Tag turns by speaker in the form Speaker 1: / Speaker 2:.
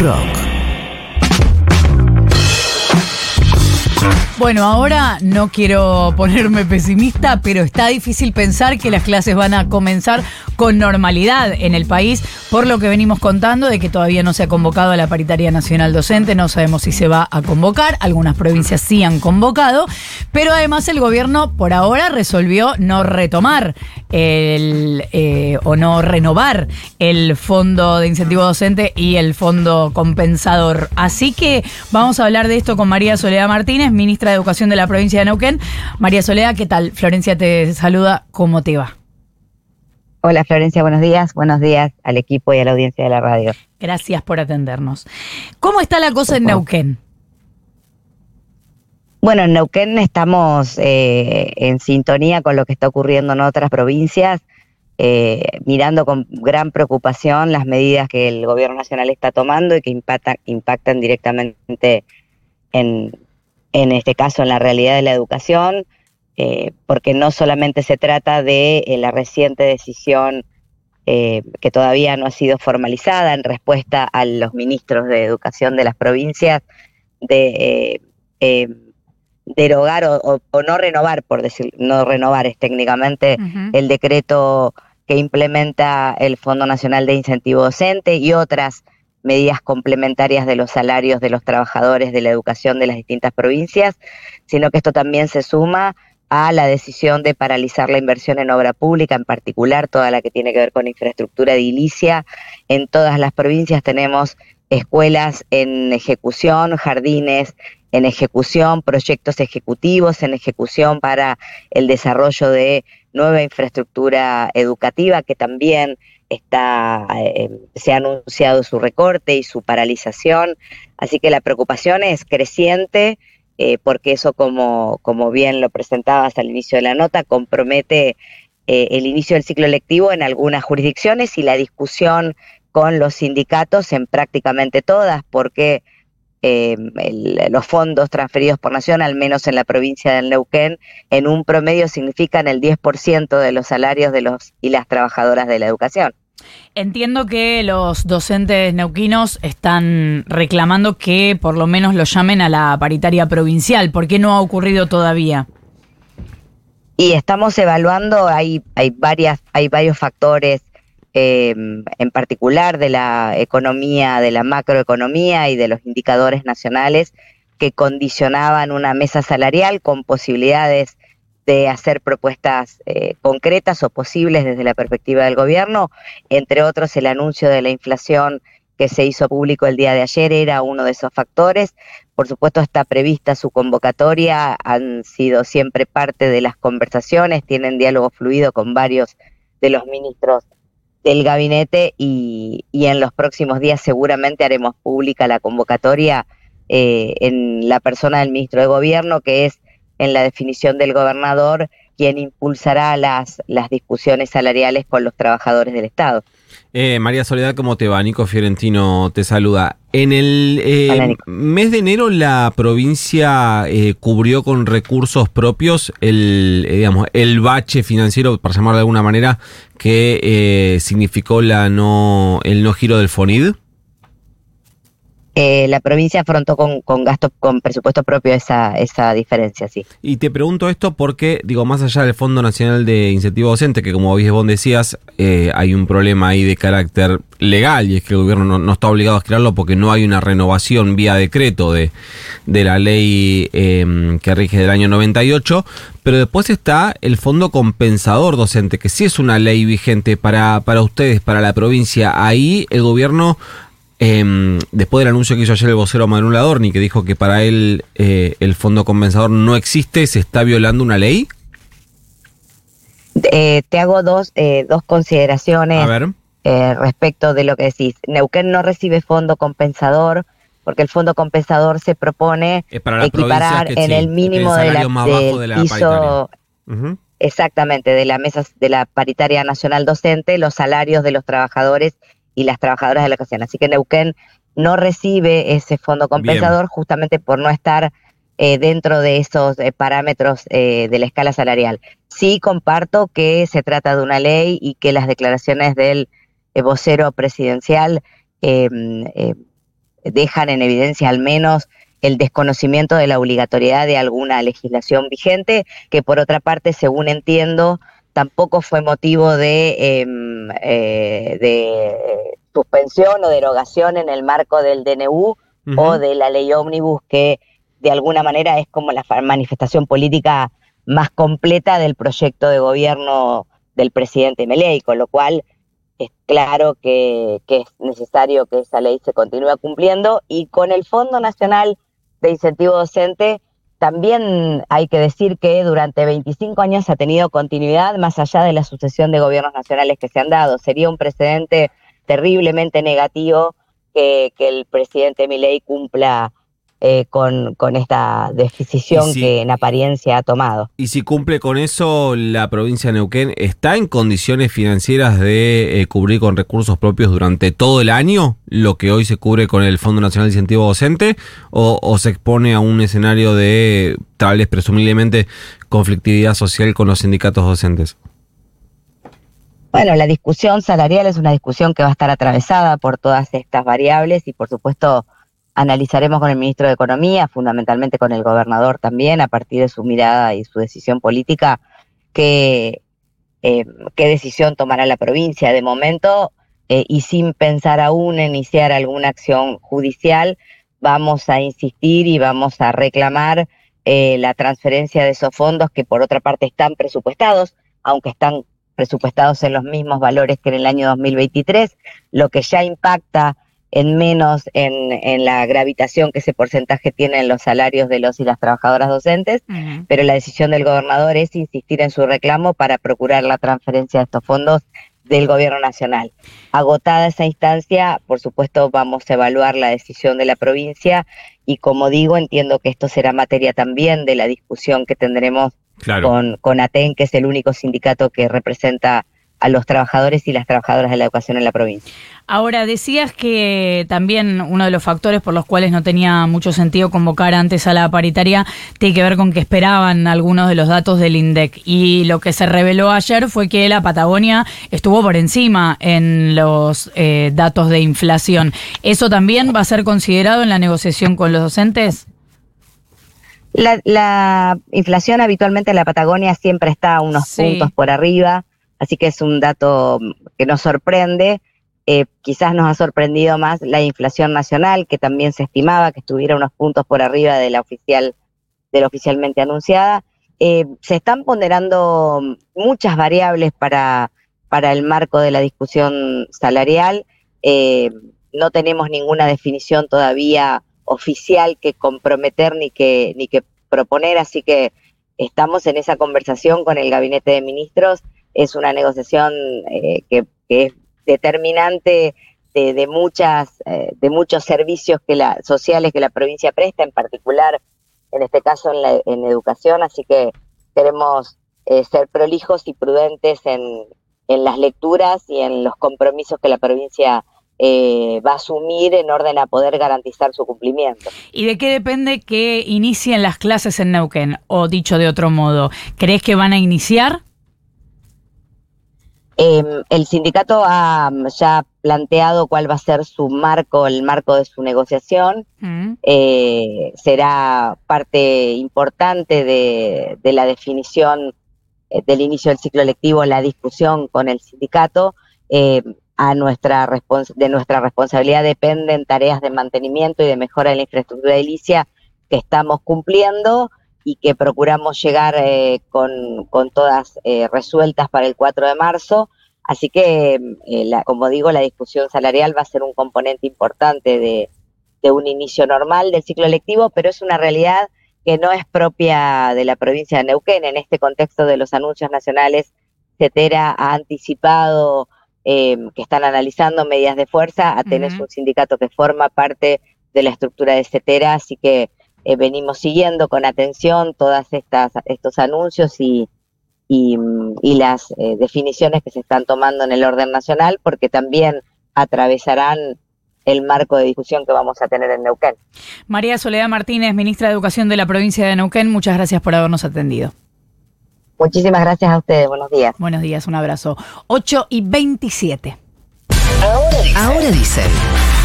Speaker 1: Rock.
Speaker 2: Bueno, ahora no quiero ponerme pesimista, pero está difícil pensar que las clases van a comenzar con normalidad en el país, por lo que venimos contando de que todavía no se ha convocado a la paritaria nacional docente, no sabemos si se va a convocar, algunas provincias sí han convocado, pero además el gobierno por ahora resolvió no retomar el, eh, o no renovar el fondo de incentivo docente y el fondo compensador. Así que vamos a hablar de esto con María Soledad Martínez, ministra de Educación de la provincia de Neuquén. María Soledad, ¿qué tal? Florencia te saluda, ¿cómo te va?
Speaker 3: Hola Florencia, buenos días. Buenos días al equipo y a la audiencia de la radio.
Speaker 2: Gracias por atendernos. ¿Cómo está la cosa en Neuquén?
Speaker 3: Bueno, en Neuquén estamos eh, en sintonía con lo que está ocurriendo en otras provincias, eh, mirando con gran preocupación las medidas que el gobierno nacional está tomando y que impactan directamente en, en este caso en la realidad de la educación, eh, porque no solamente se trata de eh, la reciente decisión eh, que todavía no ha sido formalizada en respuesta a los ministros de educación de las provincias de derogar o, no renovar, por decir, no renovar es técnicamente el decreto que implementa el Fondo Nacional de Incentivo Docente y otras medidas complementarias de los salarios de los trabajadores de la educación de las distintas provincias, sino que esto también se suma a la decisión de paralizar la inversión en obra pública, en particular toda la que tiene que ver con infraestructura edilicia. En todas las provincias tenemos escuelas en ejecución, jardines en ejecución, proyectos ejecutivos en ejecución para el desarrollo de nueva infraestructura educativa que también está, eh, se ha anunciado su recorte y su paralización, así que la preocupación es creciente eh, porque eso, como, como bien lo presentabas al inicio de la nota, compromete eh, el inicio del ciclo lectivo en algunas jurisdicciones y la discusión con los sindicatos en prácticamente todas, porque los fondos transferidos por nación, al menos en la provincia del Neuquén, en un promedio significan el 10% de los salarios de los y las trabajadoras de la educación.
Speaker 2: Entiendo que los docentes neuquinos están reclamando que por lo menos lo llamen a la paritaria provincial. ¿Por qué no ha ocurrido todavía?
Speaker 3: Y estamos evaluando, hay, varias, hay varios factores, eh, en particular de la economía, de la macroeconomía y de los indicadores nacionales que condicionaban una mesa salarial con posibilidades de hacer propuestas eh, concretas o posibles desde la perspectiva del gobierno, entre otros el anuncio de la inflación que se hizo público el día de ayer era uno de esos factores. Por supuesto está prevista su convocatoria, han sido siempre parte de las conversaciones, tienen diálogo fluido con varios de los ministros del gabinete y, en los próximos días seguramente haremos pública la convocatoria eh, en la persona del ministro de Gobierno, que es en la definición del gobernador quien impulsará las, las discusiones salariales con los trabajadores del Estado.
Speaker 4: Eh, María Soledad, ¿cómo te va? Nico Fiorentino te saluda. En el eh, mes de enero la provincia eh, cubrió con recursos propios el, digamos, el bache financiero, para llamarlo de alguna manera, que significó la no, el no giro del FONID.
Speaker 3: Eh, la provincia afrontó con, con gasto, con presupuesto propio esa, esa diferencia, sí.
Speaker 4: Y te pregunto esto porque, digo, más allá del Fondo Nacional de Incentivo Docente, que como vos decías, eh, hay un problema ahí de carácter legal y es que el gobierno no, está obligado a crearlo porque no hay una renovación vía decreto de, de la ley em, que rige del año 98, pero después está el Fondo Compensador Docente, que sí es una ley vigente para, para ustedes, para la provincia. Ahí el gobierno eh, después del anuncio que hizo ayer el vocero Manuel Adorni, que dijo que para él eh, el fondo compensador no existe, ¿se está violando una ley?
Speaker 3: Eh, te hago dos, eh, dos consideraciones respecto de lo que decís. Neuquén no recibe fondo compensador porque el fondo compensador se propone equiparar en el mínimo de la, piso, exactamente de la mesa de la paritaria nacional docente los salarios de los trabajadores y las trabajadoras de la educación. Así que Neuquén no recibe ese fondo compensador justamente por no estar eh, dentro de esos eh, parámetros eh, de la escala salarial. Sí comparto que se trata de una ley y que las declaraciones del vocero presidencial em, dejan en evidencia al menos el desconocimiento de la obligatoriedad de alguna legislación vigente, que por otra parte, según entiendo, tampoco fue motivo de, em, eh, de suspensión o derogación en el marco del DNU o de la ley ómnibus, que de alguna manera es como la manifestación política más completa del proyecto de gobierno del presidente Meley, con lo cual es claro que, que, es necesario que esa ley se continúe cumpliendo y con el Fondo Nacional de Incentivo Docente también hay que decir que durante 25 años ha tenido continuidad más allá de la sucesión de gobiernos nacionales que se han dado. Sería un precedente terriblemente negativo que, el presidente Milei cumpla eh, con, con, esta decisión que en apariencia ha tomado.
Speaker 4: Y si cumple con eso, la provincia de Neuquén está en condiciones financieras de eh, cubrir con recursos propios durante todo el año lo que hoy se cubre con el Fondo Nacional de Incentivo Docente o, se expone a un escenario de tal vez presumiblemente conflictividad social con los sindicatos docentes.
Speaker 3: Bueno, la discusión salarial es una discusión que va a estar atravesada por todas estas variables y por supuesto analizaremos con el ministro de Economía, fundamentalmente con el gobernador también, a partir de su mirada y su decisión política, qué, eh, decisión tomará la provincia. De momento, eh, y sin pensar aún en iniciar alguna acción judicial, vamos a insistir y vamos a reclamar eh, la transferencia de esos fondos que por otra parte están presupuestados, aunque están presupuestados en los mismos valores que en el año 2023, lo que ya impacta en menos en, la gravitación que ese porcentaje tiene en los salarios de los y las trabajadoras docentes, pero la decisión del gobernador es insistir en su reclamo para procurar la transferencia de estos fondos del gobierno nacional. Agotada esa instancia, por supuesto vamos a evaluar la decisión de la provincia y como digo, entiendo que esto será materia también de la discusión que tendremos con, con ATEN, que es el único sindicato que representa a los trabajadores y las trabajadoras de la educación en la provincia.
Speaker 2: Ahora, decías que también uno de los factores por los cuales no tenía mucho sentido convocar antes a la paritaria tiene que ver con que esperaban algunos de los datos del INDEC. Y lo que se reveló ayer fue que la Patagonia estuvo por encima en los eh, datos de inflación. ¿Eso también va a ser considerado en la negociación con los docentes?
Speaker 3: La, la inflación habitualmente en la Patagonia siempre está unos puntos por arriba Así que es un dato que nos sorprende. Eh, quizás nos ha sorprendido más la inflación nacional, que también se estimaba que estuviera unos puntos por arriba de la oficial, de la oficialmente anunciada. Eh, se están ponderando muchas variables para, para el marco de la discusión salarial. Eh, no tenemos ninguna definición todavía oficial que comprometer ni que, ni que proponer, así que estamos en esa conversación con el gabinete de ministros es una negociación eh, que, es determinante de, muchas eh, de muchos servicios que la, sociales que la provincia presta, en particular en este caso en, la, en educación, así que queremos eh, ser prolijos y prudentes en, en, las lecturas y en los compromisos que la provincia va a asumir en orden a poder garantizar su cumplimiento.
Speaker 2: ¿Y de qué depende que inicien las clases en Neuquén? O dicho de otro modo, ¿crees que van a iniciar?
Speaker 3: Em, el sindicato ha mm, ya planteado cuál va a ser su marco, el marco de su negociación. Mm. Eh, será parte importante de, la definición eh, del inicio del ciclo lectivo, la discusión con el sindicato. Em, a nuestra de nuestra responsabilidad dependen tareas de mantenimiento y de mejora de la infraestructura edilicia que estamos cumpliendo y que procuramos llegar eh, con, con, todas eh, resueltas para el 4 de marzo. Así que, eh, la, como digo, la discusión salarial va a ser un componente importante de, de, un inicio normal del ciclo electivo, pero es una realidad que no es propia de la provincia de Neuquén. En este contexto de los anuncios nacionales, CETERA ha anticipado que están analizando medidas de fuerza. a tener un sindicato que forma parte de la estructura de CETERA, así que eh, venimos siguiendo con atención todas estas estos anuncios y, y, las eh, definiciones que se están tomando en el orden nacional, porque también atravesarán el marco de discusión que vamos a tener en Neuquén.
Speaker 2: María Soledad Martínez, ministra de Educación de la provincia de Neuquén, muchas gracias por habernos atendido.
Speaker 3: Muchísimas gracias a ustedes, buenos días.
Speaker 2: Buenos días, un abrazo. 8 y 27.
Speaker 1: Ahora dicen. Ahora dicen.